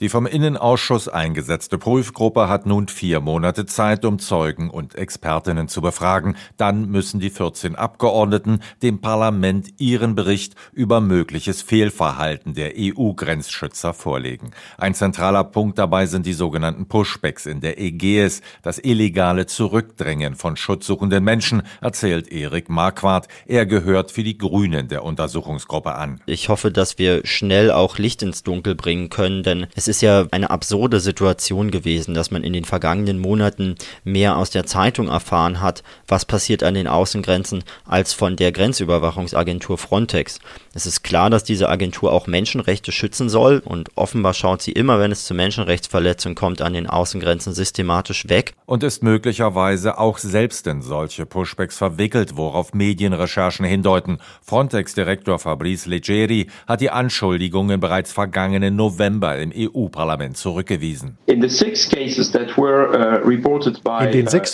Die vom Innenausschuss eingesetzte Prüfgruppe hat nun vier Monate Zeit, um Zeugen und Expertinnen zu befragen. Dann müssen die 14 Abgeordneten dem Parlament ihren Bericht über mögliches Fehlverhalten der EU-Grenzschützer vorlegen. Ein zentraler Punkt dabei sind die sogenannten Pushbacks in der Ägäis, das illegale Zurückdrängen von schutzsuchenden Menschen, erzählt Erik Marquardt. Er gehört für die Grünen der Untersuchungsgruppe an. Ich hoffe, dass wir schnell auch Licht ins Dunkel bringen können, denn es ist ja eine absurde Situation gewesen, dass man in den vergangenen Monaten mehr aus der Zeitung erfahren hat, was passiert an den Außengrenzen, als von der Grenzüberwachungsagentur Frontex. Es ist klar, dass diese Agentur auch Menschenrechte schützen soll und offenbar schaut sie immer, wenn es zu Menschenrechtsverletzungen kommt, an den Außengrenzen systematisch weg. Und ist möglicherweise auch selbst in solche Pushbacks verwickelt, worauf Medienrecherchen hindeuten. Frontex-Direktor Fabrice Leggeri hat die Anschuldigungen bereits vergangenen November im EU EU-Parlament zurückgewiesen. Uh, In den sechs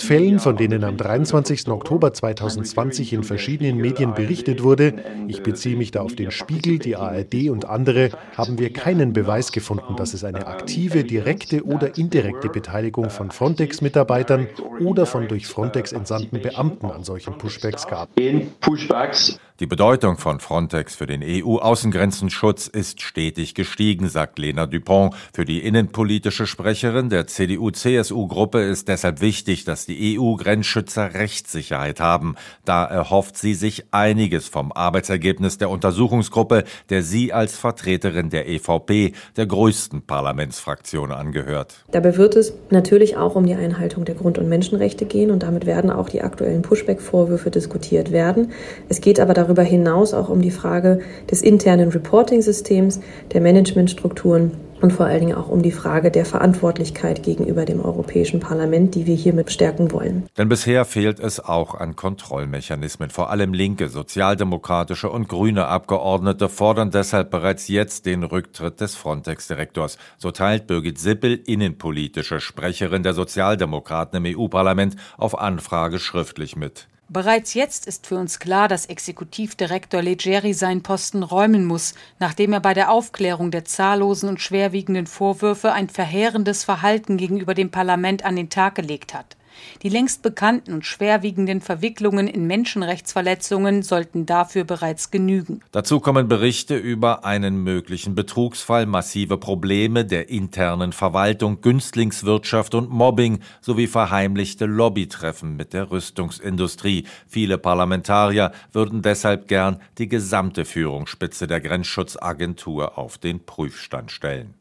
uh, Fällen, von denen am 23. Oktober 2020 in verschiedenen Medien berichtet wurde, ich beziehe mich da auf den Spiegel, die ARD und andere, haben wir keinen Beweis gefunden, dass es eine aktive, direkte oder indirekte Beteiligung von Frontex-Mitarbeitern oder von durch Frontex entsandten Beamten an solchen Pushbacks gab. Die Bedeutung von Frontex für den EU-Außengrenzenschutz ist stetig gestiegen, sagt Lena Dupont. Für die innenpolitische Sprecherin der CDU-CSU-Gruppe ist deshalb wichtig, dass die EU-Grenzschützer Rechtssicherheit haben. Da erhofft sie sich einiges vom Arbeitsergebnis der Untersuchungsgruppe, der sie als Vertreterin der EVP, der größten Parlamentsfraktion, angehört. Dabei wird es natürlich auch um die Einhaltung der Grund- und Menschenrechte gehen und damit werden auch die aktuellen Pushback-Vorwürfe diskutiert werden. Es geht aber darüber hinaus auch um die Frage des internen Reporting-Systems, der Managementstrukturen und vor allen Dingen auch um die Frage der Verantwortlichkeit gegenüber dem Europäischen Parlament, die wir hiermit stärken wollen. Denn bisher fehlt es auch an Kontrollmechanismen. Vor allem linke, sozialdemokratische und grüne Abgeordnete fordern deshalb bereits jetzt den Rücktritt des Frontex-Direktors. So teilt Birgit Sippel, innenpolitische Sprecherin der Sozialdemokraten im EU-Parlament, auf Anfrage schriftlich mit. Bereits jetzt ist für uns klar, dass Exekutivdirektor Leggeri seinen Posten räumen muss, nachdem er bei der Aufklärung der zahllosen und schwerwiegenden Vorwürfe ein verheerendes Verhalten gegenüber dem Parlament an den Tag gelegt hat. Die längst bekannten und schwerwiegenden Verwicklungen in Menschenrechtsverletzungen sollten dafür bereits genügen. Dazu kommen Berichte über einen möglichen Betrugsfall, massive Probleme der internen Verwaltung, Günstlingswirtschaft und Mobbing sowie verheimlichte Lobbytreffen mit der Rüstungsindustrie. Viele Parlamentarier würden deshalb gern die gesamte Führungsspitze der Grenzschutzagentur auf den Prüfstand stellen.